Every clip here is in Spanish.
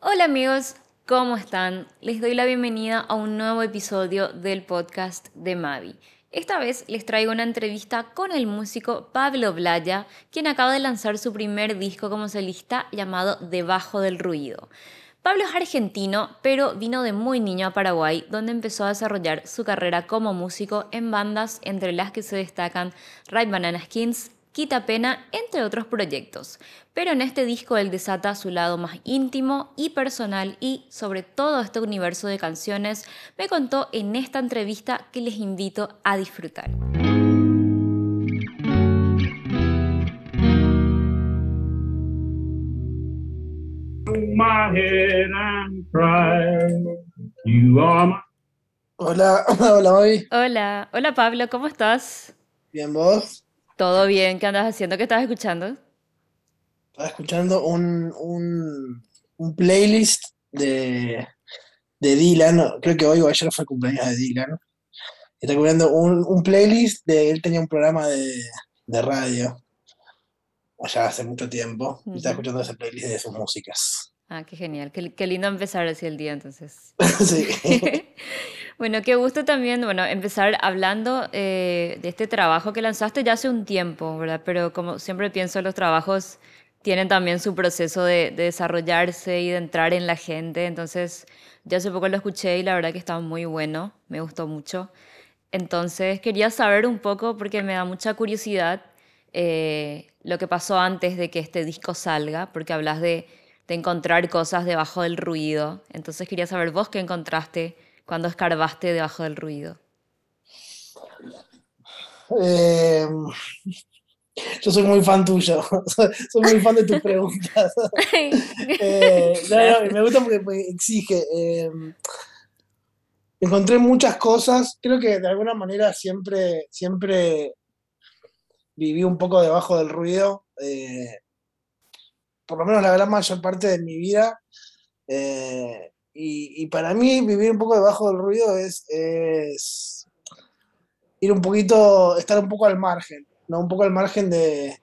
Hola amigos, ¿cómo están? Les doy la bienvenida a un nuevo episodio del podcast de Mavi. Esta vez les traigo una entrevista con el músico Pablo Blaya, quien acaba de lanzar su primer disco como solista llamado Debajo del Ruido. Pablo es argentino, pero vino de muy niño a Paraguay, donde empezó a desarrollar su carrera como músico en bandas entre las que se destacan Right Banana Skins, Quita Pena, entre otros proyectos. Pero en este disco él desata su lado más íntimo y personal y sobre todo este universo de canciones me contó en esta entrevista que les invito a disfrutar. Hola, hola Mavi. Hola, hola Pablo, ¿cómo estás? Bien, vos. ¿Todo bien? ¿Qué andas haciendo? ¿Qué estás escuchando? Estaba escuchando un, un, un playlist de, de Dylan. Creo que hoy o ayer fue el cumpleaños de Dylan. Está escuchando un, un playlist de. Él tenía un programa de, de radio allá hace mucho tiempo. Y estaba escuchando ese playlist de sus músicas. Ah, qué genial. Qué, qué lindo empezar así el día entonces. Sí. Bueno, qué gusto también, bueno, empezar hablando eh, de este trabajo que lanzaste ya hace un tiempo, ¿verdad? Pero como siempre pienso, los trabajos tienen también su proceso de, de desarrollarse y de entrar en la gente. Entonces, ya hace poco lo escuché y la verdad que estaba muy bueno, me gustó mucho. Entonces, quería saber un poco, porque me da mucha curiosidad, eh, lo que pasó antes de que este disco salga, porque hablas de, de encontrar cosas debajo del ruido. Entonces, quería saber vos qué encontraste cuando escarbaste debajo del ruido. Eh, yo soy muy fan tuyo. Soy, muy fan de tus preguntas. Eh, no, no, me gusta porque, exige. eh, encontré muchas cosas. Creo que de alguna manera siempre, siempre viví un poco debajo del ruido. eh, por lo menos la gran mayor parte de mi vida. eh, y, para mí vivir un poco debajo del ruido es, es ir un poquito, estar un poco al margen, ¿no? Un poco al margen de,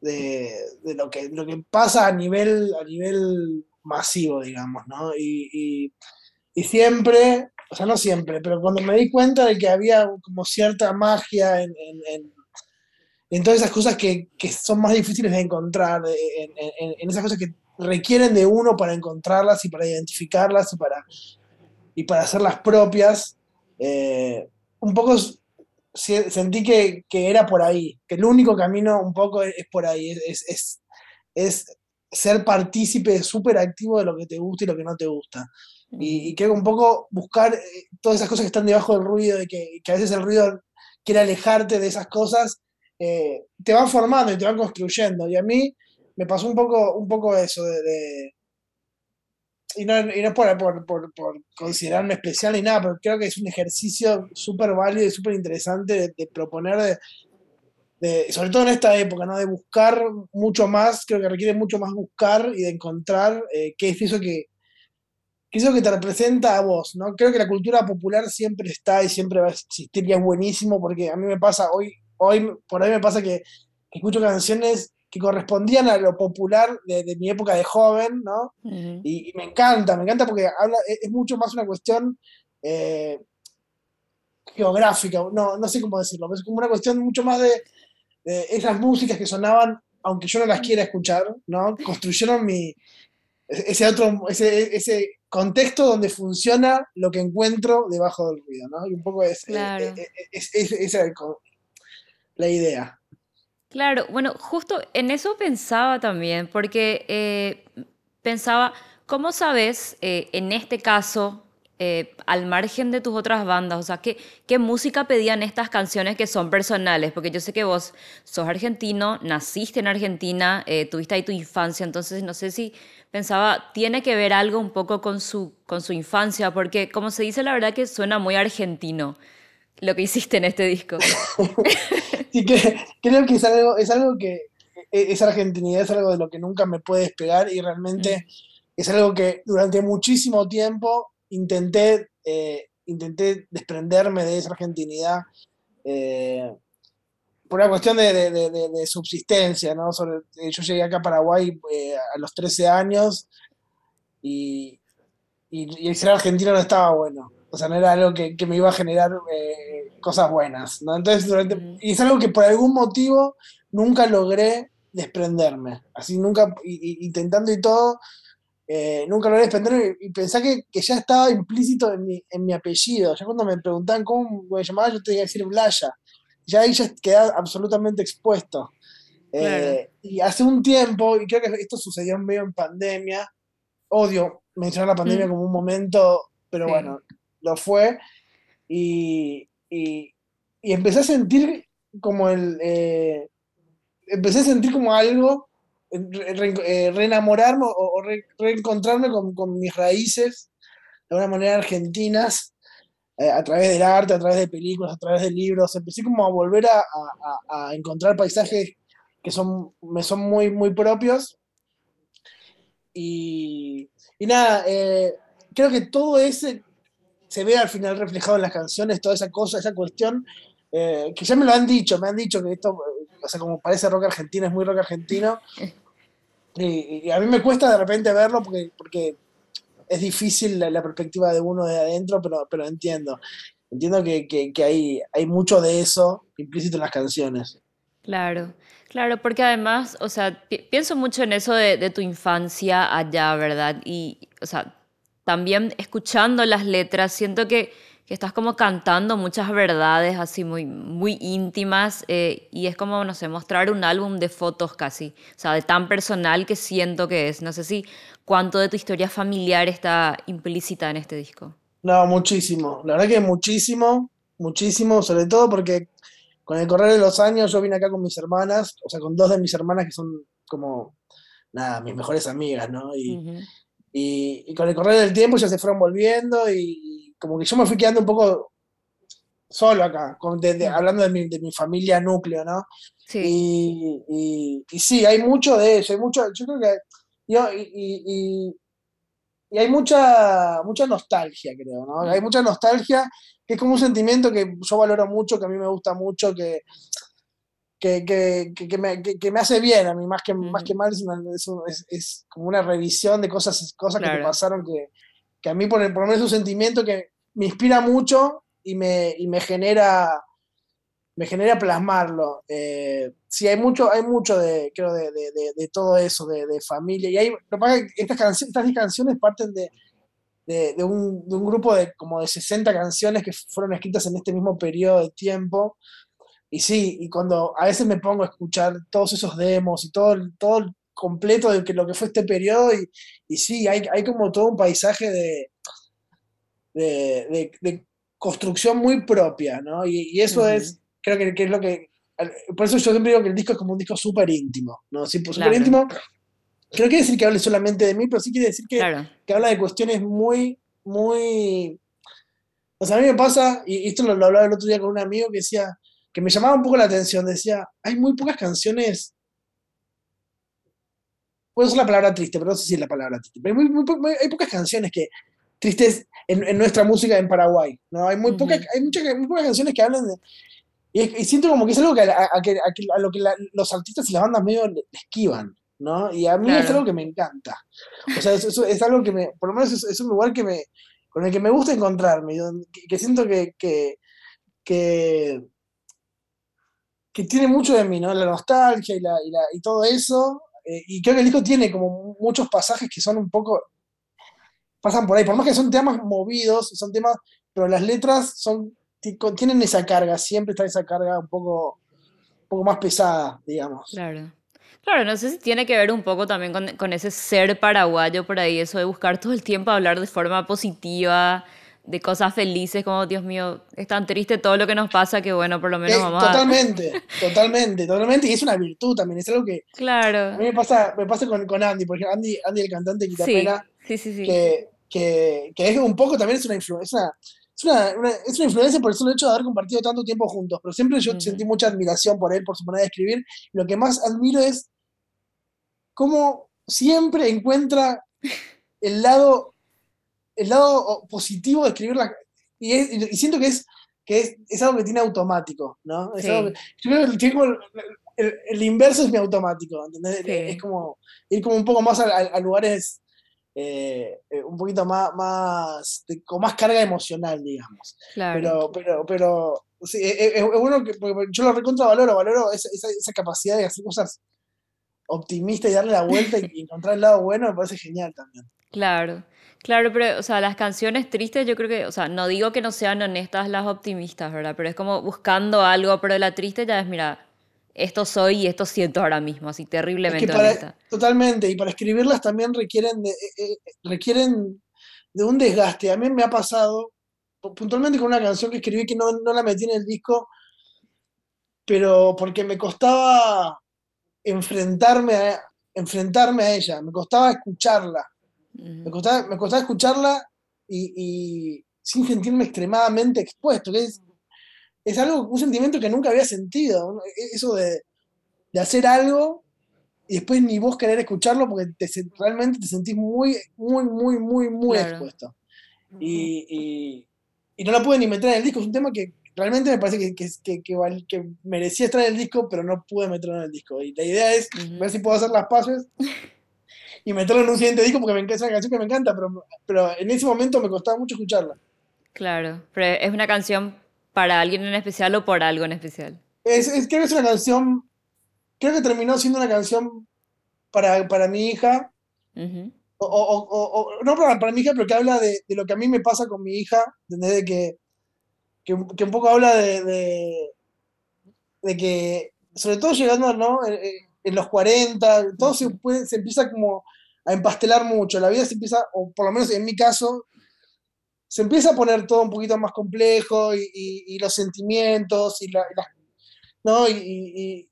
de, lo, que, lo que pasa a nivel, a nivel masivo, digamos, ¿no? Y, y- siempre, o sea, no siempre, pero cuando me di cuenta de que había como cierta magia en, en- todas esas cosas que, que son más difíciles de encontrar, en esas cosas que requieren de uno para encontrarlas y para identificarlas y para, y para hacerlas propias, eh, un poco se- sentí que, que era por ahí, que el único camino un poco es, es por ahí, es, es, es- ser partícipe súper activo de lo que te gusta y lo que no te gusta. Y, y Ujú. creo que un poco buscar eh, todas esas cosas que están debajo del ruido, de que, que a veces el ruido quiere alejarte de esas cosas, eh, te van formando y te van construyendo. Y a mí me pasó un poco, un poco eso de, de- y no, y no por, por, por- por considerarme especial ni nada, pero creo que es un ejercicio súper válido y súper interesante de, de proponer, de, de- sobre todo en esta época, ¿no? de buscar mucho más, creo que requiere mucho más buscar y de encontrar eh, qué es eso que, qué es eso que te representa a vos. ¿no? Creo que la cultura popular siempre está y siempre va a existir y es buenísimo porque a mí me pasa, hoy, hoy por ahí me pasa que, que escucho canciones que correspondían a lo popular de, de mi época de joven, ¿no? Y, y me encanta, me encanta porque habla, es, es mucho más una cuestión eh, geográfica, no, no sé cómo decirlo, pero es como una cuestión mucho más de, de esas músicas que sonaban, aunque yo no las quiera escuchar, ¿no? Construyeron mi, ese otro, ese, ese contexto donde funciona lo que encuentro debajo del ruido, ¿no? Y un poco es, eh, Claro. es- es- esa la idea. Claro, bueno, justo en eso pensaba también, porque eh, pensaba, ¿cómo sabes eh, en este caso, eh, al margen de tus otras bandas, o sea, ¿qué, qué música pedían estas canciones que son personales? Porque yo sé que vos sos argentino, naciste en Argentina, tuviste ahí tu infancia, entonces no sé si pensaba, tiene que ver algo un poco con su, con su infancia, porque como se dice, la verdad que suena muy argentino lo que hiciste en este disco. Sí, que, creo que es algo, es algo que e- esa argentinidad es algo de lo que nunca me puede despegar y realmente es algo que durante muchísimo tiempo intenté, eh, intenté desprenderme de esa argentinidad eh, por una cuestión de, de- de- de- de subsistencia, ¿no? Sobre- eh, yo llegué acá a Paraguay eh, a los 13 años y, y, el ser argentino no estaba bueno. O sea, no era algo que, me iba a generar eh, cosas buenas. ¿no? Entonces, y es algo que por algún motivo nunca logré desprenderme. Así nunca, intentando y todo, eh, nunca logré desprenderme y, pensé que, ya estaba implícito en mi, en mi, apellido. Ya cuando me preguntaban cómo me llamaba, yo tenía que decir Blaya. Ya ahí ya quedaba absolutamente expuesto. Eh, y hace un tiempo, y creo que esto sucedió medio en pandemia, odio mencionar la pandemia mm. como un momento, pero bueno, lo fue. Y, empecé a sentir como el. Eh, empecé a sentir como algo, eh, reenamorarme o, reencontrarme con, mis raíces de una manera argentinas, eh, a través del arte, a través de películas, a través de libros. Empecé como a volver a, encontrar paisajes que son, me son muy, muy propios. Y, y nada, creo que todo ese se ve al final reflejado en las canciones, toda esa cosa, esa cuestión, eh, que ya me lo han dicho, me han dicho que esto, o sea, como parece rock argentino, es muy rock argentino. Y, a mí me cuesta de repente verlo porque, porque es difícil la, perspectiva de uno de adentro, pero, pero entiendo. Entiendo que, que, hay, hay mucho de eso implícito en las canciones. Claro, claro, porque además, o sea, pienso mucho en eso de, de tu infancia allá, ¿verdad? Y, o sea, también escuchando las letras, siento que, estás como cantando muchas verdades así muy, muy íntimas eh, y es como, no sé, mostrar un álbum de fotos casi, o sea, de tan personal que siento que es. No sé si cuánto de tu historia familiar está implícita en este disco. No, muchísimo, la verdad que muchísimo, muchísimo, sobre todo porque con el correr de los años yo vine acá con mis hermanas, o sea, con dos de mis hermanas que son como, nada, mis mejores amigas, ¿no? Y, y, con el correr del tiempo ya se fueron volviendo y, como que yo me fui quedando un poco solo acá, hablando de mi, de mi, familia núcleo, ¿no? Sí. Y, y, sí, hay mucho de eso, hay mucho, yo creo que, yo, y, y, hay mucha, mucha nostalgia, creo, ¿no? Hay mucha nostalgia, que es como un sentimiento que yo valoro mucho, que a mí me gusta mucho, que, que, que, que, me, que, me, hace bien a mí, más que, más que mal, es, es, es, como una revisión de cosas, cosas que me pasaron que, a mí por, por lo menos es un sentimiento que me inspira mucho y me, y me genera me genera plasmarlo. Eh, sí, hay mucho, hay mucho de, creo, de, de, de todo eso, de, familia. Y hay, lo que pasa es que estas, canciones, estas canciones parten de, de, un, de un grupo de como de 60 canciones que fueron escritas en este mismo periodo de tiempo. Y sí, y cuando a veces me pongo a escuchar todos esos demos y todo, todo el completo de que, lo que fue este periodo, y, y sí, hay, hay como todo un paisaje de, de, construcción muy propia, ¿no? Y, eso es, creo que, que, es lo que... Por eso yo siempre digo que el disco es como un disco súper íntimo, ¿no? Sí, pues, súper íntimo. Que no quiere decir que hable solamente de mí, pero sí quiere decir que, que habla de cuestiones muy, muy... O sea, a mí me pasa, y esto lo, lo hablaba el otro día con un amigo que decía, que me llamaba un poco la atención. Decía, hay muy pocas canciones. Puedo usar la palabra triste, pero no sé si es la palabra triste. Pero hay, pocas canciones que tristes en, nuestra música en Paraguay. ¿no? Hay, muy, pocas, hay muchas, muy pocas canciones que hablan de. Y, siento como que es algo que a, lo que los artistas y las bandas medio le, esquivan. ¿no? Y a mí es algo que me encanta. O sea, es, es, algo que me. Por lo menos es, un lugar que me, con el que me gusta encontrarme. Que, siento que, que que tiene mucho de mí, ¿no? La nostalgia y, la, y, la, y todo eso. Eh, y creo que el disco tiene como muchos pasajes que son un poco. pasan por ahí. Por más que son temas movidos, son temas. pero las letras son tienen esa carga, siempre está esa carga un poco, un poco más pesada, digamos. Claro. Claro, no sé si tiene que ver un poco también con, con ese ser paraguayo por ahí, eso de buscar todo el tiempo hablar de forma positiva, de cosas felices, como Dios mío, es tan triste todo lo que nos pasa que bueno, por lo menos vamos totalmente, Totalmente, totalmente, y es una virtud también, es algo que claro. a mí me pasa, me pasa con, con Andy, porque Andy, Andy el cantante Quita sí, sí, sí, sí. Que, que, que, es un poco también es una influencia, es una, es una, influencia por el solo hecho de haber compartido tanto tiempo juntos, pero siempre yo sentí mucha admiración por él, por su manera de escribir, lo que más admiro es cómo siempre encuentra el lado el lado positivo de escribirla. Y, y, siento que es, que es, algo que tiene automático, ¿no? yo creo que el, inverso es mi automático, ¿entendés? Es como ir como un poco más a, lugares eh, eh, un poquito más, más con más carga emocional, digamos. Pero, pero, pero sí, es, bueno que yo lo recontra valoro, valoro esa, esa, capacidad de hacer cosas optimistas y darle la vuelta y, encontrar el lado bueno, me parece genial también. Claro. Claro, pero, o sea, las canciones tristes, yo creo que, o sea, no digo que no sean honestas las optimistas, ¿verdad? Pero es como buscando algo, pero la triste ya es, mira, esto soy y esto siento ahora mismo, así terriblemente Totalmente, y para escribirlas también requieren de, eh, eh, requieren de un desgaste. A mí me ha pasado, puntualmente con una canción que escribí que no, no la metí en el disco, pero porque me costaba enfrentarme a, enfrentarme a ella, me costaba escucharla. Me, costaba, me costaba escucharla y, y, sin sentirme extremadamente expuesto, que es es algo, un sentimiento que nunca había sentido. E, eso de, hacer algo y después ni vos querer escucharlo porque te, realmente te sentís muy, muy, muy, muy, muy expuesto. Y, no la pude ni meter en el disco. Es un tema que realmente me parece que, que, que, merecía estar en el disco, pero no pude meterlo en el disco. Y la idea es ver si puedo hacer las pases y meterlo en un siguiente disco porque me, es una canción que me encanta, pero, pero en ese momento me costaba mucho escucharla. Claro, pero es una canción para alguien en especial o por algo en especial? Es, creo que es una canción, creo que terminó siendo una canción para, para mi hija, o, o, no para, para, mi hija, pero que habla de, de, lo que a mí me pasa con mi hija, desde que, que, que un poco habla de, de, de, que, sobre todo llegando ¿no? En, los 40, todo se, puede, se empieza como a empastelar mucho, la vida se empieza, o por lo menos en mi caso, se empieza a poner todo un poquito más complejo y, los sentimientos y, la, ¿no? Y,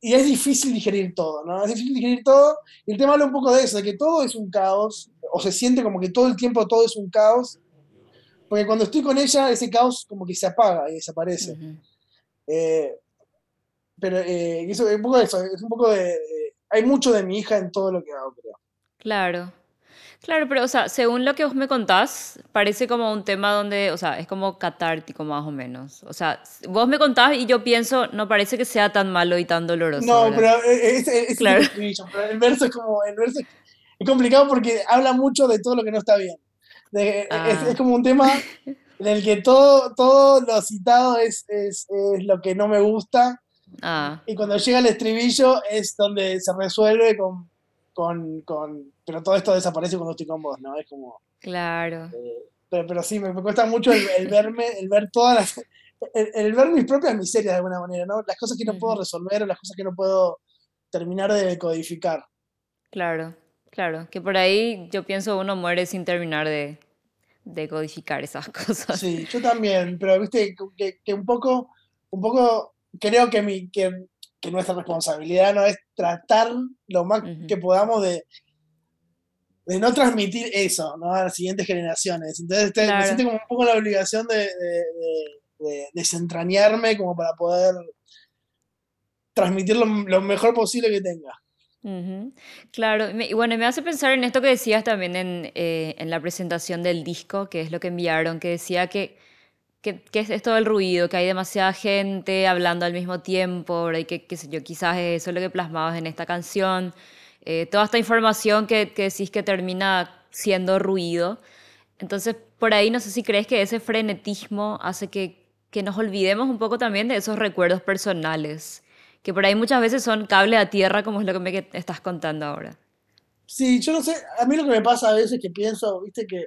es difícil digerir todo, ¿no? Es difícil digerir todo y el tema habla un poco de eso, de que todo es un caos, o se siente como que todo el tiempo todo es un caos, porque cuando estoy con ella ese caos como que se apaga y desaparece. Eh, pero eh, eso, es un poco de eso, es un poco de, Hay mucho de mi hija en todo lo que hago, creo. Claro. Claro, pero, o sea, según lo que vos me contás, parece como un tema donde, o sea, es como catártico más o menos. O sea, vos me contás y yo pienso, no parece que sea tan malo y tan doloroso. No, pero es, claro. el verso es como, el verso es complicado porque habla mucho de todo lo que no está bien. Ah. es, como un tema en el que todo, todo lo citado es, es, lo que no me gusta. Ah. Y cuando llega el estribillo es donde se resuelve con con, con, pero todo esto desaparece cuando estoy con vos, ¿no? Es como... Claro. Eh, pero, pero, sí, me, cuesta mucho el, verme, el ver todas las... El, ver mis propias miserias de alguna manera, ¿no? Las cosas que no puedo resolver o las cosas que no puedo terminar de codificar. Claro, claro. Que por ahí yo pienso uno muere sin terminar de, de codificar esas cosas. Sí, yo también, pero viste que, que un poco, un poco creo que mi, que que nuestra responsabilidad no es tratar lo más que podamos de, de no transmitir eso ¿no? a las siguientes generaciones. Entonces me siento como un poco la obligación de, de, desentrañarme como para poder transmitir lo, mejor posible que tenga. Claro, y bueno, me hace pensar en esto que decías también en, eh, en la presentación del disco, que es lo que enviaron, que decía que que, es esto del ruido, que hay demasiada gente hablando al mismo tiempo, y que, qué sé yo, quizás eso es lo que plasmabas en esta canción. Eh, toda esta información que, que, decís que termina siendo ruido. Entonces, por ahí no sé si crees que ese frenetismo hace que, que nos olvidemos un poco también de esos recuerdos personales, que por ahí muchas veces son cable a tierra, como es lo que me estás contando ahora. Sí, yo no sé, a mí lo que me pasa a veces que pienso, viste que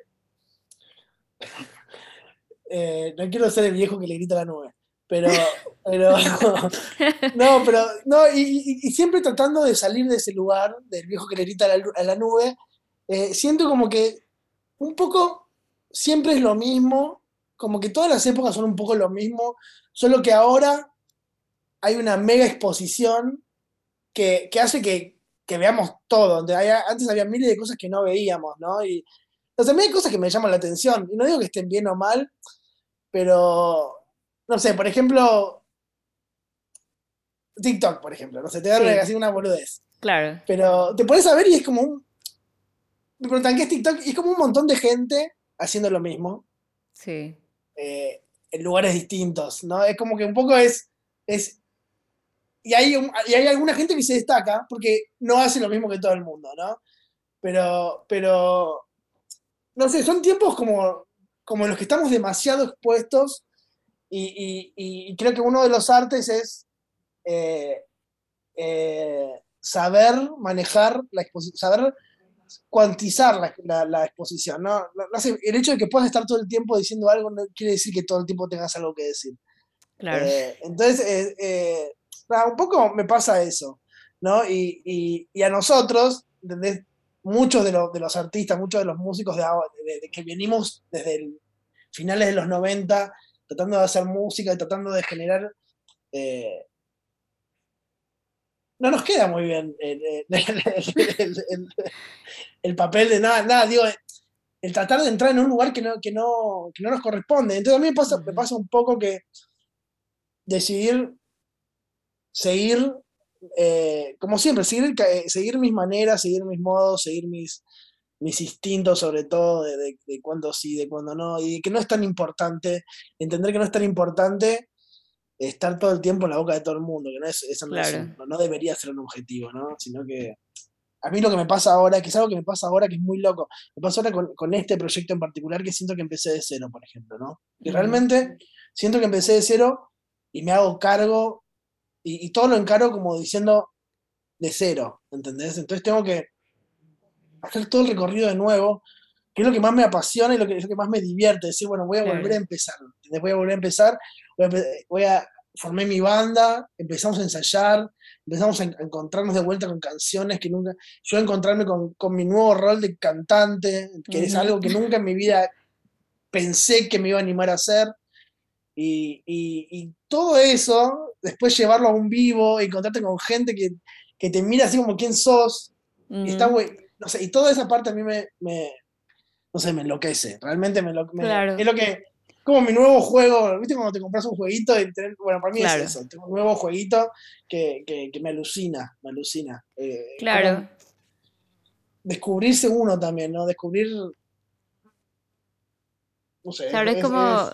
eh, no quiero ser el viejo que le grita a la nube, pero, pero no, pero, no, y, siempre tratando de salir de ese lugar, del viejo que le grita a la, nube, eh, siento como que un poco siempre es lo mismo, como que todas las épocas son un poco lo mismo, solo que ahora hay una mega exposición que, hace que, veamos todo, donde antes había miles de cosas que no veíamos, ¿no? Y, también hay cosas que me llaman la atención, y no digo que estén bien o mal, pero, no sé, por ejemplo, TikTok, por ejemplo, no sé, te da así una boludez. Claro. Pero te pones a ver y es como un. Me preguntan qué es TikTok y es como un montón de gente haciendo lo mismo. Sí. Eh, en lugares distintos, ¿no? Es como que un poco es. es y hay, y hay alguna gente que se destaca porque no hace lo mismo que todo el mundo, ¿no? pero, pero, no sé, son tiempos como, como los que estamos demasiado expuestos y, creo que uno de los artes es eh, eh, saber manejar la exposición, saber cuantizar la, exposición. ¿no? el hecho de que puedas estar todo el tiempo diciendo algo no quiere decir que todo el tiempo tengas algo que decir. Claro. Eh, entonces, un poco me pasa eso. ¿no? Y, a nosotros, muchos de, los artistas, muchos de los músicos de, que venimos desde finales de los 90 tratando de hacer música y tratando de generar... Eh, no nos queda muy bien el, papel de nada, nada, digo, el tratar de entrar en un lugar que no, que no, que no nos corresponde. Entonces a mí me pasa, me pasa un poco que decidir seguir eh, como siempre, seguir, eh, seguir mis maneras, seguir mis modos, seguir mis, mis instintos sobre todo de, de, cuándo sí, de cuándo no, y que no es tan importante, entender que no es tan importante estar todo el tiempo en la boca de todo el mundo, que no es, eso no, debería ser un objetivo, ¿no? Sino que a mí lo que me pasa ahora, que es algo que me pasa ahora que es muy loco, me pasa ahora con, este proyecto en particular que siento que empecé de cero, por ejemplo, ¿no? Y realmente siento que empecé de cero y me hago cargo y, todo lo encaro como diciendo de cero, ¿entendés? Entonces tengo que hacer todo el recorrido de nuevo, que es lo que más me apasiona y lo que, es lo que más me divierte, decir, bueno, voy a volver a empezar, ¿entendés? Voy a volver a empezar, voy a, formé mi banda, empezamos a ensayar, empezamos a, encontrarnos de vuelta con canciones que nunca, yo a encontrarme con, mi nuevo rol de cantante, que es algo que nunca en mi vida pensé que me iba a animar a hacer, y, y todo eso después llevarlo a un vivo, encontrarte con gente que, te mira así como quién sos, y está no sé, y toda esa parte a mí me, no sé, me enloquece, realmente me, enloquece. es lo que, como mi nuevo juego, ¿viste cuando te compras un jueguito? Bueno, para mí es eso, tengo un nuevo jueguito que, me alucina, me alucina. Eh, claro. Descubrirse uno también, ¿no? Descubrir... No sé. Claro, es, como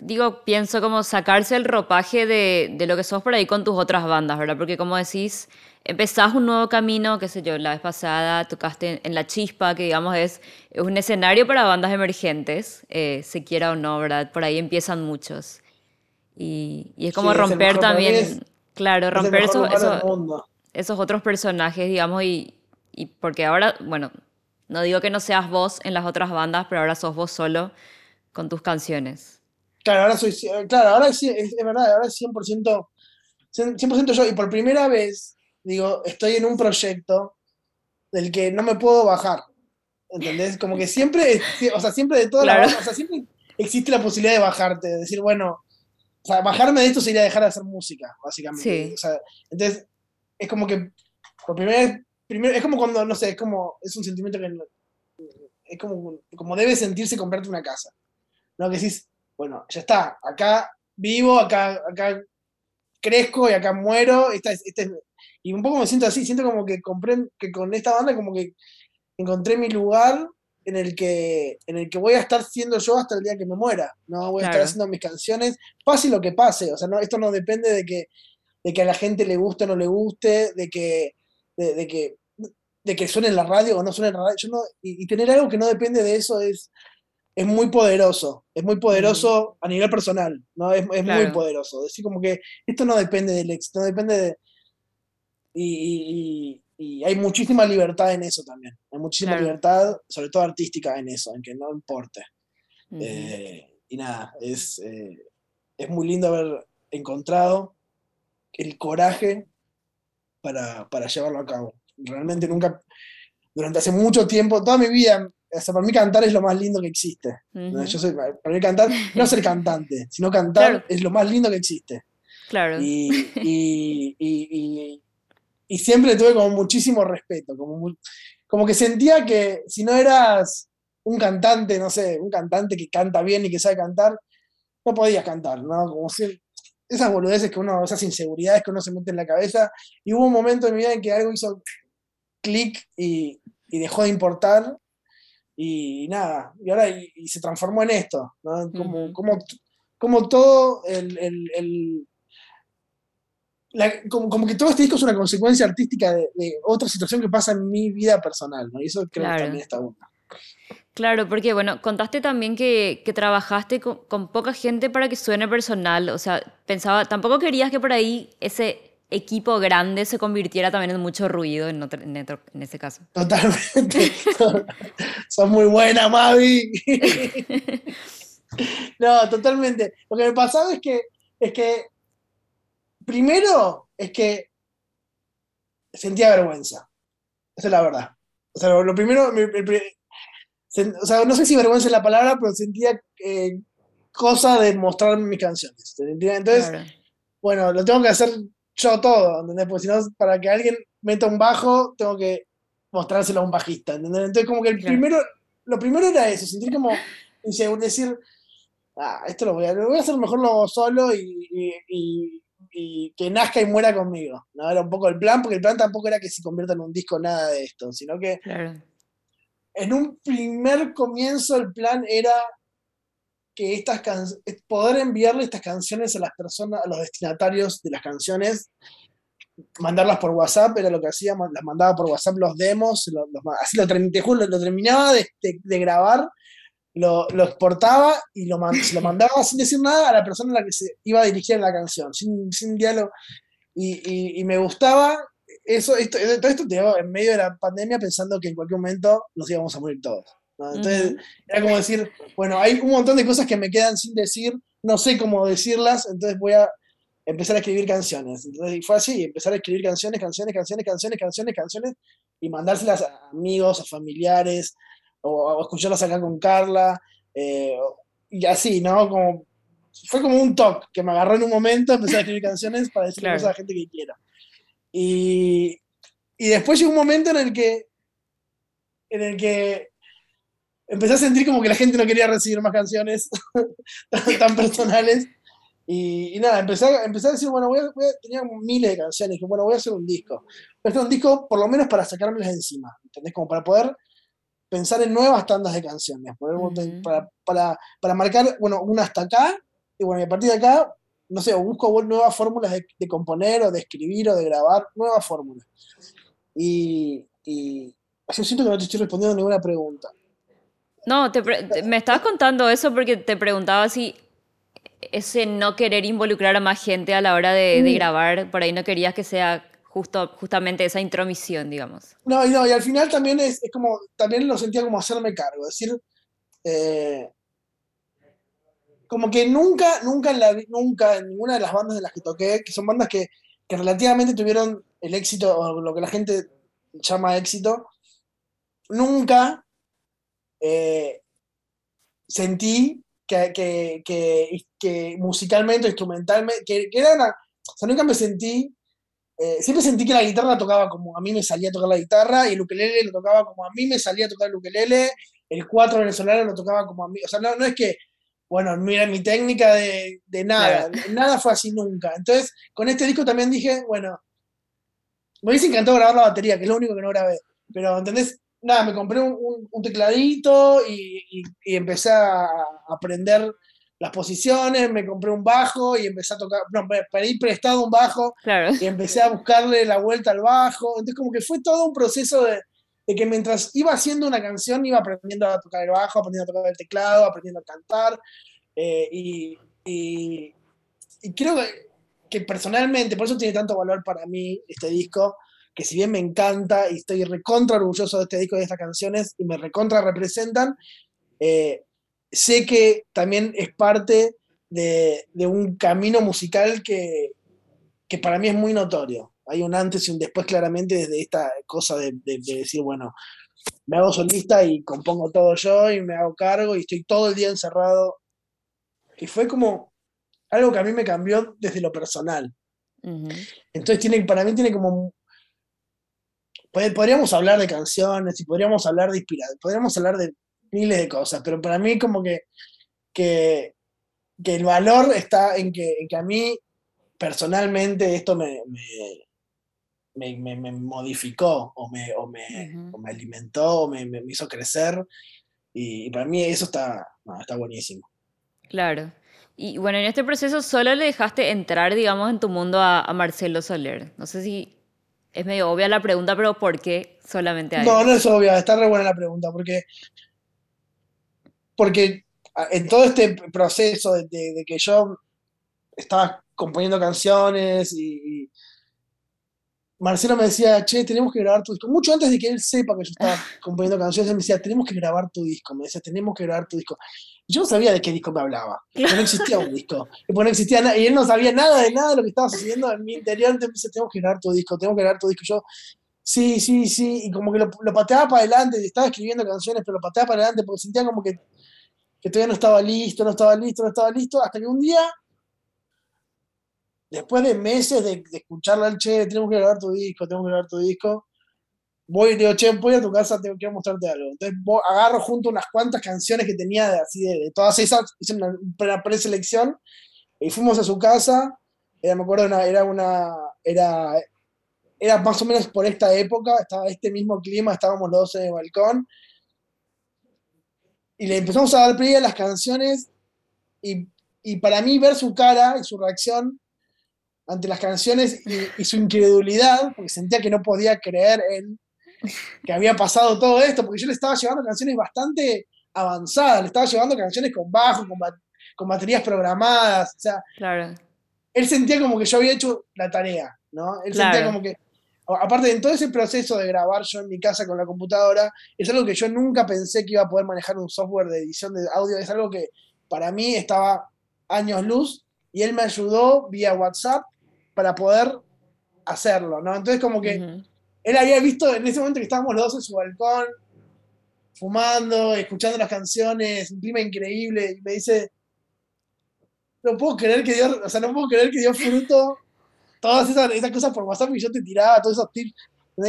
digo, pienso como sacarse el ropaje de, de, lo que sos por ahí con tus otras bandas, ¿verdad? Porque como decís, empezás un nuevo camino, qué sé yo, la vez pasada tocaste en La Chispa, que digamos es, un escenario para bandas emergentes, eh, se quiera o no, ¿verdad? Por ahí empiezan muchos. Y, y es como romper también, claro, romper esos, esos otros personajes, digamos, y, y porque ahora, bueno, no digo que no seas vos en las otras bandas, pero ahora sos vos solo con tus canciones. Claro, ahora soy, claro, ahora sí, es, verdad, ahora es 100%, 100 yo. Y por primera vez, digo, estoy en un proyecto del que no me puedo bajar. ¿Entendés? Como que siempre, o sea, siempre de toda la o sea, siempre existe la posibilidad de bajarte, de decir, bueno, o sea, bajarme de esto sería dejar de hacer música, básicamente. O sea, entonces, es como que, por primera vez, es como cuando, no sé, es como, es un sentimiento que, es como, como debe sentirse comprarte una casa. ¿No? Que decís, bueno, ya está, acá vivo, acá, acá crezco y acá muero. Esta este y un poco me siento así, siento como que compré, que con esta banda como que encontré mi lugar en el que, en el que voy a estar siendo yo hasta el día que me muera. No voy a estar haciendo mis canciones, pase lo que pase. O sea, no, esto no depende de que, de que a la gente le guste o no le guste, de que, de, que, de que suene en la radio o no suene en la radio. y, tener algo que no depende de eso es, es muy poderoso, es muy poderoso a nivel personal, ¿no? Es, muy poderoso. Decir como que esto no depende del éxito, no depende de... Y, hay muchísima libertad en eso también. Hay muchísima libertad, sobre todo artística, en eso, en que no importe. Eh, y nada, es, eh, es muy lindo haber encontrado el coraje para, para llevarlo a cabo. Realmente nunca, durante hace mucho tiempo, toda mi vida, para mí cantar es lo más lindo que existe. para mí cantar, no ser cantante, sino cantar es lo más lindo que existe. Claro. Y, y, siempre tuve como muchísimo respeto, como, como que sentía que si no eras un cantante, no sé, un cantante que canta bien y que sabe cantar, no podías cantar, ¿no? Como si, esas boludeces que uno, esas inseguridades que uno se mete en la cabeza. Y hubo un momento en mi vida en que algo hizo clic y, y dejó de importar y nada, y ahora y, se transformó en esto, ¿no? Como, como, como todo el, el, como, que todo este disco es una consecuencia artística de, otra situación que pasa en mi vida personal, ¿no? Y eso creo que también está bueno. Claro, porque bueno, contaste también que, trabajaste con, poca gente para que suene personal, o sea, pensaba, tampoco querías que por ahí ese equipo grande se convirtiera también en mucho ruido en, en, ese caso. Totalmente. Son muy buena, Mavi. no, totalmente. Lo que me pasaba es que, es que primero es que sentía vergüenza. Esa es la verdad. O sea, lo, primero, o sea, no sé si vergüenza es la palabra, pero sentía eh, cosa de mostrar mis canciones. Entonces, bueno, lo tengo que hacer yo todo, ¿entendés? Porque si no, para que alguien meta un bajo, tengo que mostrárselo a un bajista, ¿entendés? Entonces, como que el primero, lo primero era eso, sentir como, decir, ah, esto lo voy a, lo voy a hacer mejor lo solo y, que nazca y muera conmigo, ¿no? Era un poco el plan, porque el plan tampoco era que se convierta en un disco nada de esto, sino que en un primer comienzo el plan era que estas poder enviarle estas canciones a las personas, a los destinatarios de las canciones, mandarlas por WhatsApp, era lo que hacíamos, las mandaba por WhatsApp los demos, así lo, lo, terminaba de, grabar, lo, exportaba y lo, se lo mandaba sin decir nada a la persona a la que se iba a dirigir la canción, sin, sin diálogo. Y, y, me gustaba eso, esto, todo esto te en medio de la pandemia pensando que en cualquier momento nos íbamos a morir todos. Entonces, era como decir, bueno, hay un montón de cosas que me quedan sin decir, no sé cómo decirlas, entonces voy a empezar a escribir canciones. Entonces, y fue así, empezar a escribir canciones, canciones, canciones, canciones, canciones, canciones, y mandárselas a amigos, a familiares, o, escucharlas acá con Carla, eh, y así, ¿no? Como, fue como un toque que me agarró en un momento, empecé a escribir canciones para decirle cosas a la gente que quiera. Y, y después llegó un momento en el que en el que empecé a sentir como que la gente no quería recibir más canciones tan, personales. Y, nada, empecé, a decir, bueno, voy a, tenía miles de canciones, y bueno, voy a hacer un disco. Voy a hacer un disco por lo menos para sacármelas de encima, ¿entendés? Como para poder pensar en nuevas tandas de canciones, para, para, para, marcar, bueno, una hasta acá, y bueno, y a partir de acá, no sé, busco nuevas fórmulas de, componer o de escribir o de grabar, nuevas fórmulas. Y, y yo siento que no te estoy respondiendo a ninguna pregunta. No, me estabas contando eso porque te preguntaba si ese no querer involucrar a más gente a la hora de, mm. grabar, por ahí no querías que sea justo, justamente esa intromisión, digamos. No, y no, y al final también es, como, también lo sentía como hacerme cargo, es decir, eh, como que nunca, nunca en, la, nunca en ninguna de las bandas de las que toqué, que son bandas que, que relativamente tuvieron el éxito, o lo que la gente llama éxito, nunca eh, sentí que, que, que, musicalmente, instrumentalmente, que, era una, o sea, nunca me sentí, eh, siempre sentí que la guitarra tocaba como a mí me salía a tocar la guitarra y el ukelele lo tocaba como a mí me salía a tocar el ukelele, el cuatro venezolano lo tocaba como a mí, o sea, no, no es que, bueno, mira mi técnica de, de nada, nada fue así nunca. Entonces, con este disco también dije, bueno, me hubiese encantado grabar la batería, que es lo único que no grabé, pero, ¿entendés? Nada, me compré un, tecladito y, empecé a aprender las posiciones, me compré un bajo y empecé a tocar, no, pedí prestado un bajo y empecé a buscarle la vuelta al bajo. Entonces como que fue todo un proceso de, que mientras iba haciendo una canción iba aprendiendo a tocar el bajo, aprendiendo a tocar el teclado, aprendiendo a cantar. Eh, y, creo que, que personalmente, por eso tiene tanto valor para mí este disco, que si bien me encanta y estoy recontra orgulloso de este disco y de estas canciones y me recontra representan, eh, sé que también es parte de, un camino musical que, para mí es muy notorio. Hay un antes y un después claramente desde esta cosa de, decir, bueno, me hago solista y compongo todo yo y me hago cargo y estoy todo el día encerrado. Y fue como algo que a mí me cambió desde lo personal. Entonces tiene, para mí tiene como podríamos hablar de canciones y podríamos hablar de inspiración, podríamos hablar de miles de cosas, pero para mí como que, que, el valor está en que, a mí personalmente esto me, me, modificó o me, me, alimentó o me, hizo crecer y, para mí eso está, está buenísimo. Claro. Y bueno, en este proceso solo le dejaste entrar, digamos, en tu mundo a, Marcelo Soler. No sé si es medio obvia la pregunta, pero ¿por qué solamente a él? No, no es obvia, está re buena la pregunta, porque, porque en todo este proceso de, que yo estaba componiendo canciones y, Marcelo me decía, che, tenemos que grabar tu disco. Mucho antes de que él sepa que yo estaba componiendo canciones, él me decía, tenemos que grabar tu disco. Me decía, tenemos que grabar tu disco. Yo no sabía de qué disco me hablaba. No existía un disco. no existía y él no sabía nada de nada de lo que estaba sucediendo en mi interior. Entonces me decía, tenemos que grabar tu disco, tenemos que grabar tu disco. yo, sí, sí, sí. Y como que lo, lo pateaba para adelante. Estaba escribiendo canciones, pero lo pateaba para adelante porque sentía como que que todavía no estaba listo, no estaba listo, no estaba listo, hasta que un día, después de meses de, de escucharla al Che, tenemos que grabar tu disco, tenemos que grabar tu disco, voy y digo, Che, voy a tu casa, tengo que mostrarte algo. Entonces agarro junto unas cuantas canciones que tenía de, así de, todas esas, hice una, preselección, y fuimos a su casa, era, me acuerdo, era una, era, era más o menos por esta época, estaba este mismo clima, estábamos los dos en el balcón, y le empezamos a dar play a las canciones y, para mí ver su cara y su reacción ante las canciones y, su incredulidad, porque sentía que no podía creer en que había pasado todo esto, porque yo le estaba llevando canciones bastante avanzadas, le estaba llevando canciones con bajo, con, con baterías programadas, o sea, claro. él sentía como que yo había hecho la tarea, ¿no? Él sentía como que aparte de todo ese proceso de grabar yo en mi casa con la computadora, es algo que yo nunca pensé que iba a poder manejar un software de edición de audio, es algo que para mí estaba años luz y él me ayudó vía WhatsApp para poder hacerlo, ¿no? Entonces como que él había visto en ese momento que estábamos los dos en su balcón, fumando, escuchando las canciones, un clima increíble, y me dice, no puedo creer que dio, o sea, no puedo creer que dio fruto todas esas, esas, cosas por WhatsApp y yo te tiraba todos esos tips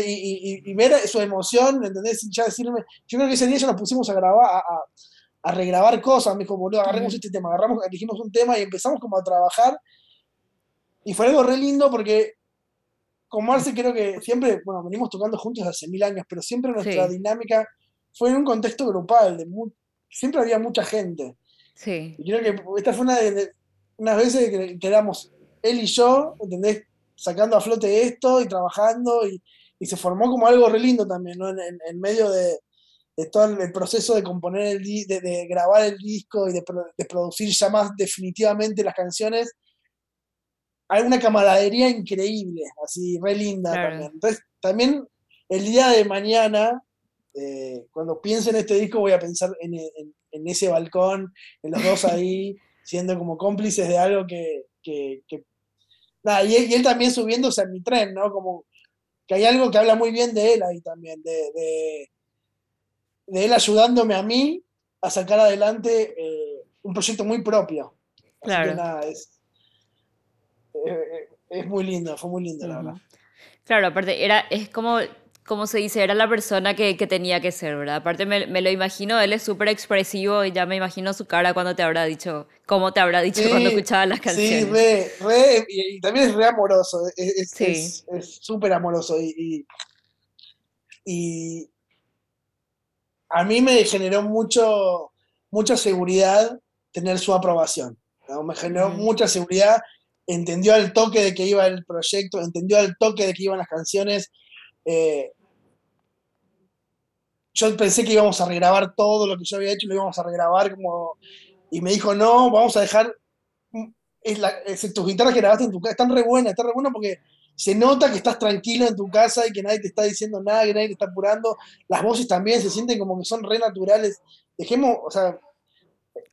y, y, ver su emoción, ¿entendés? Ya decirme, yo creo que ese día ya nos pusimos a grabar, a, a, regrabar cosas, me dijo, boludo, agarremos este tema, agarramos, elegimos un tema y empezamos como a trabajar y fue algo re lindo porque con Marce creo que siempre, bueno, venimos tocando juntos hace mil años, pero siempre nuestra dinámica fue en un contexto grupal, de siempre había mucha gente. Sí. Y creo que esta fue una de, unas veces que, que éramos él y yo, ¿entendés? Sacando a flote esto y trabajando y, se formó como algo re lindo también, ¿no? En, medio de, todo el proceso de componer, el de, grabar el disco y de, producir ya más definitivamente las canciones, hay una camaradería increíble, así, re linda también. Entonces, también el día de mañana, eh, cuando piense en este disco, voy a pensar en, en, ese balcón, en los dos ahí, siendo como cómplices de algo que, que, y, él, también subiéndose a mi tren, ¿no? Como que hay algo que habla muy bien de él ahí también, de, de, él ayudándome a mí a sacar adelante eh, un proyecto muy propio. Claro. nada, es, es muy lindo, fue muy lindo, la verdad. Claro, aparte, era, es como como se dice, era la persona que, tenía que ser, ¿verdad? Aparte me, lo imagino, él es súper expresivo y ya me imagino su cara cuando te habrá dicho, cómo te habrá dicho cuando escuchaba las canciones. Sí, re, re, y, también es re amoroso, es súper amoroso y, y, a mí me generó mucho, mucha seguridad tener su aprobación, me generó mucha seguridad, entendió al toque de que iba el proyecto, entendió al toque de que iban las canciones, eh, yo pensé que íbamos a regrabar todo lo que yo había hecho, lo íbamos a regrabar como... Y me dijo, no, vamos a dejar... Es la, tus guitarras que grabaste en tu casa están re buenas, están re buenas porque se nota que estás tranquilo en tu casa y que nadie te está diciendo nada, que nadie te está apurando. Las voces también se sienten como que son re naturales. Dejemos, o sea,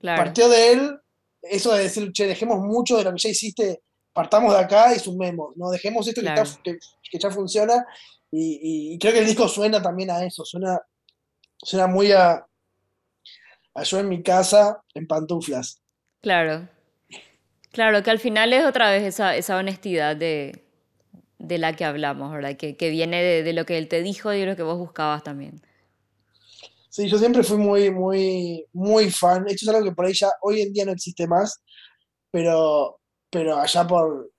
partió de él eso de decir, che, dejemos mucho de lo que ya hiciste, partamos de acá y sumemos, ¿no? Dejemos esto que, que, ya funciona y, creo que el disco suena también a eso, suena, suena muy a, a yo en mi casa en pantuflas. Claro. Claro, que al final es otra vez esa, esa honestidad de, de, la que hablamos, ¿verdad? Que, que viene de, de, lo que él te dijo y de lo que vos buscabas también. Sí, yo siempre fui muy, muy, muy fan. Esto es algo que por ahí ya hoy en día no existe más, pero, pero allá por,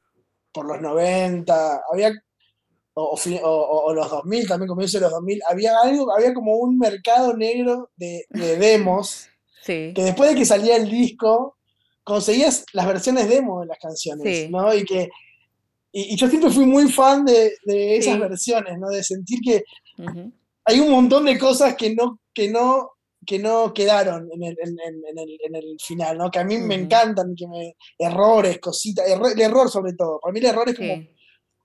por los 90, había o, los 2000, también comienzo de los 2000, había algo, había como un mercado negro de, demos, que después de que salía el disco, conseguías las versiones demo de las canciones, ¿no? Y que y, yo siempre fui muy fan de, esas versiones, ¿no? De sentir que hay un montón de cosas que no, que no, que no quedaron en el, en, el, final, ¿no? Que a mí me encantan, que me, errores, cositas, el error sobre todo. Para mí el error es como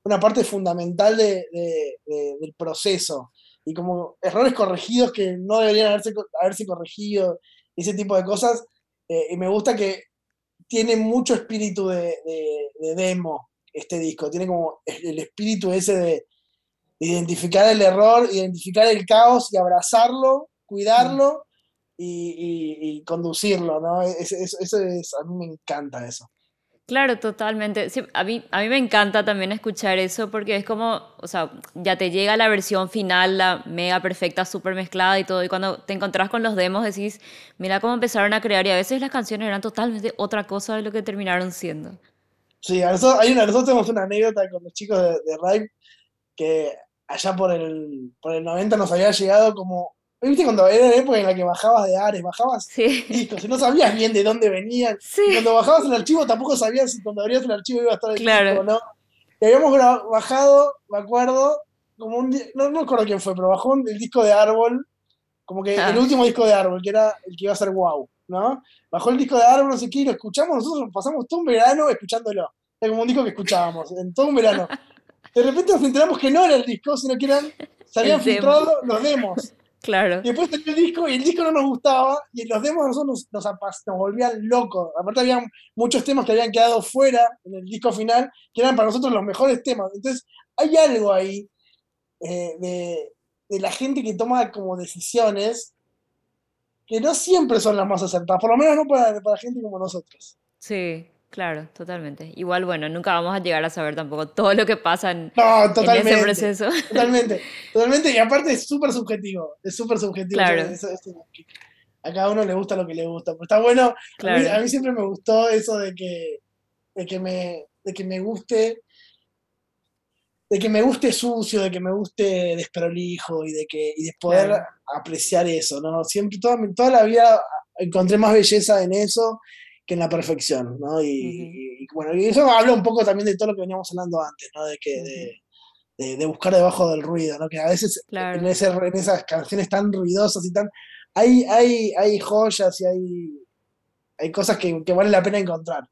una parte fundamental del proceso. Y como errores corregidos que no deberían haberse, haberse corregido, ese tipo de cosas. Eh, y me gusta que tiene mucho espíritu de, demo este disco. Tiene como el espíritu ese de identificar el error, identificar el caos y abrazarlo, cuidarlo y, conducirlo, ¿no? Eso, es, a mí me encanta eso. Claro, totalmente. a, mí, a mí me encanta también escuchar eso porque es como, o sea, ya te llega la versión final, la mega perfecta, súper mezclada y todo, y cuando te encontrás con los demos decís, mira cómo empezaron a crear y a veces las canciones eran totalmente otra cosa de lo que terminaron siendo. Sí, nosotros, hay una, nosotros tenemos una anécdota con los chicos de, de que allá por el, por el 90 nos había llegado como ¿Viste cuando era la época en la que bajabas de Ares, bajabas discos y no sabías bien de dónde venían? cuando bajabas el archivo tampoco sabías si cuando abrías el archivo iba a estar el disco o no. Y habíamos bajado, me acuerdo, como un no, no me acuerdo quién fue, pero bajó el disco de Árbol, como que el ah. último disco de Árbol, que era el que iba a ser wow, ¿no? Bajó el disco de Árbol, no sé qué, y lo escuchamos, nosotros pasamos todo un verano escuchándolo. Era como un disco que escuchábamos, en todo un verano. De repente nos enteramos que no era el disco, sino que eran, se habían filtrado los demos. Claro. Y después salió el disco y el disco no nos gustaba y los demos nosotros nos, nos, volvían locos. Aparte había muchos temas que habían quedado fuera en el disco final que eran para nosotros los mejores temas. Entonces hay algo ahí eh, de, la gente que toma como decisiones que no siempre son las más acertadas, por lo menos no para, para gente como nosotros. Sí, Claro, totalmente. Igual, bueno, nunca vamos a llegar a saber tampoco todo lo que pasa en, ese proceso. Totalmente, totalmente. Y aparte es súper subjetivo, es súper subjetivo. Claro. a cada uno le gusta lo que le gusta. Pero está bueno, a, mí, siempre me gustó eso de que, de que, me, de que me guste de que me guste sucio, de que me guste desprolijo y de que y de poder apreciar eso, ¿no? Siempre toda, toda la vida encontré más belleza en eso que en la perfección, ¿no? Y, bueno, y eso habla un poco también de todo lo que veníamos hablando antes, ¿no? De que de, buscar debajo del ruido, ¿no? Que a veces en, esas canciones tan ruidosas y tan... Hay, hay, hay joyas y hay, hay cosas que, que vale la pena encontrar.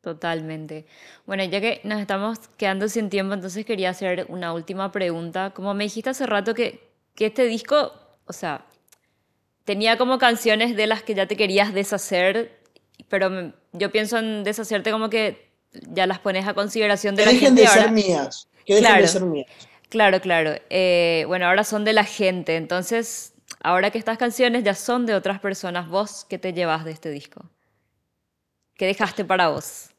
Totalmente. Bueno, ya que nos estamos quedando sin tiempo, entonces quería hacer una última pregunta. Como me dijiste hace rato que, que este disco, o sea, tenía como canciones de las que ya te querías deshacer pero yo pienso en deshacerte como que ya las pones a consideración de que la dejen de ser mías. Que dejen de ser mías. Claro, claro. Eh, bueno, ahora son de la gente. Entonces, ahora que estas canciones ya son de otras personas, ¿vos qué te llevas de este disco? ¿Qué dejaste para vos?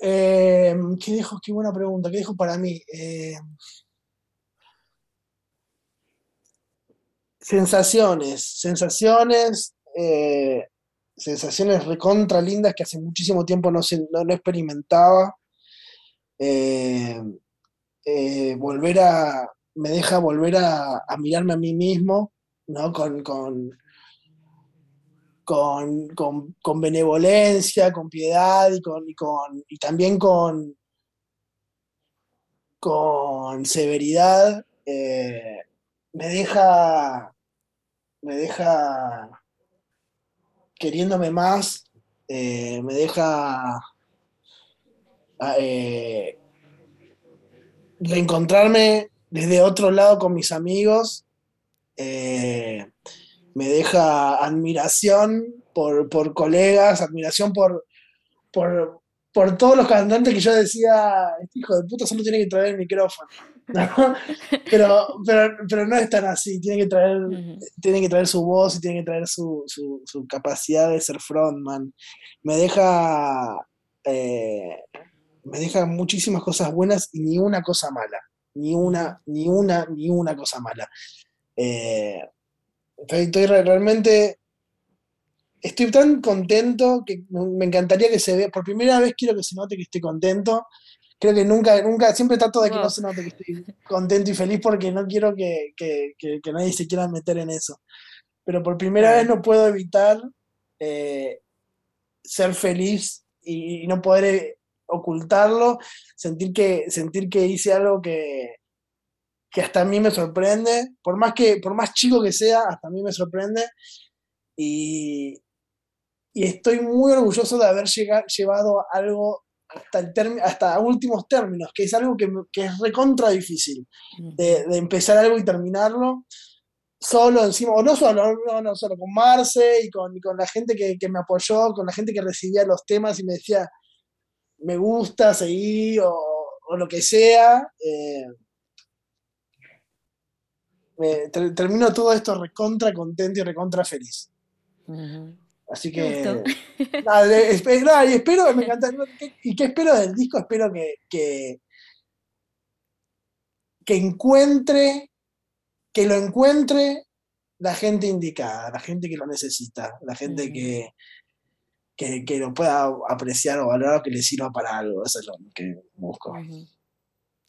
Eh, ¿Qué dejo? Qué buena pregunta. ¿Qué dejo para mí? Eh, sensaciones. Sensaciones sensaciones recontra lindas que hace muchísimo tiempo no, no, experimentaba. Eh, eh, volver a, me deja volver a, mirarme a mí mismo, ¿no? Con, con, con, benevolencia, con piedad y, con, y, también con, con severidad. Eh, me deja, me deja queriéndome más, eh, me deja ah, eh, reencontrarme desde otro lado con mis amigos, eh, me deja admiración por, colegas, admiración por, por, por, todos los cantantes que yo decía, este hijo de puta solo tiene que traer el micrófono. Pero, pero, pero no es tan así, tiene que traer, tiene que traer su voz y tiene que traer su, capacidad de ser frontman. Me deja, eh, me deja muchísimas cosas buenas y ni una cosa mala, ni una, ni una, ni una cosa mala. Eh, estoy, realmente estoy tan contento que me encantaría que se vea, por primera vez quiero que se note que estoy contento creo que nunca, nunca, siempre trato de que no se note que estoy contento y feliz porque no quiero que, nadie se quiera meter en eso. Pero por primera vez no puedo evitar eh, ser feliz y, no poder eh, ocultarlo, sentir que, sentir que hice algo que, que hasta a mí me sorprende, por más, que, por más chico que sea, hasta a mí me sorprende. Y, y estoy muy orgulloso de haber llevado algo hasta, el hasta últimos términos, que es algo que, que es recontra difícil, de, de, empezar algo y terminarlo solo encima, o no solo, no, no solo, con Marce y con, con la gente que, que, me apoyó, con la gente que recibía los temas y me decía, me gusta, seguir o, o lo que sea. Eh, termino todo esto recontra contento y recontra feliz. Así que. Nada, y espero, me encanta. ¿Y qué espero del disco? Espero que, que, que encuentre, que lo encuentre la gente indicada, la gente que lo necesita, la gente que, que, lo pueda apreciar o valorar, que le sirva para algo. Eso es lo que busco.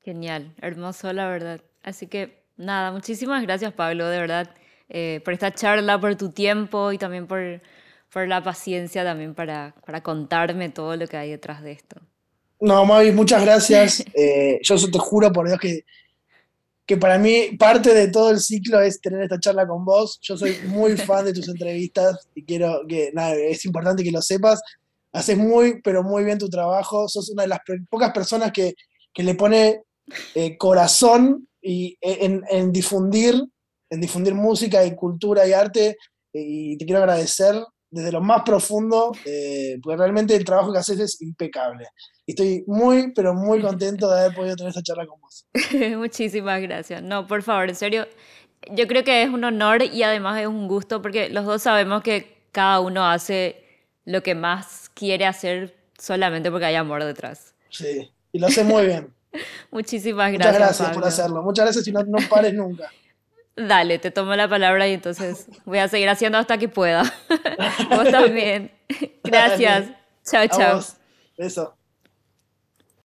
Genial, hermoso, la verdad. Así que nada, muchísimas gracias, Pablo, de verdad, eh, por esta charla, por tu tiempo y también por por la paciencia también para, para contarme todo lo que hay detrás de esto. No, Mavi, muchas gracias. Eh, yo te juro por Dios que, que para mí parte de todo el ciclo es tener esta charla con vos. Yo soy muy fan de tus entrevistas y quiero que, nada, es importante que lo sepas. Haces muy, pero muy bien tu trabajo. Sos una de las pocas personas que, que le pone eh, corazón y, eh, en, en, difundir, en difundir música y cultura y arte. Y te quiero agradecer desde lo más profundo, eh, porque realmente el trabajo que haces es impecable. Y estoy muy, pero muy contento de haber podido tener esta charla con vos. Muchísimas gracias. No, por favor, en serio, yo creo que es un honor y además es un gusto porque los dos sabemos que cada uno hace lo que más quiere hacer solamente porque hay amor detrás. Sí, y lo hace muy bien. Muchísimas gracias. Muchas gracias por hacerlo. Muchas gracias y no, no pares nunca. Dale, te tomo la palabra y entonces voy a seguir haciendo hasta que pueda. Vos también. Gracias. Chao, chao. Beso.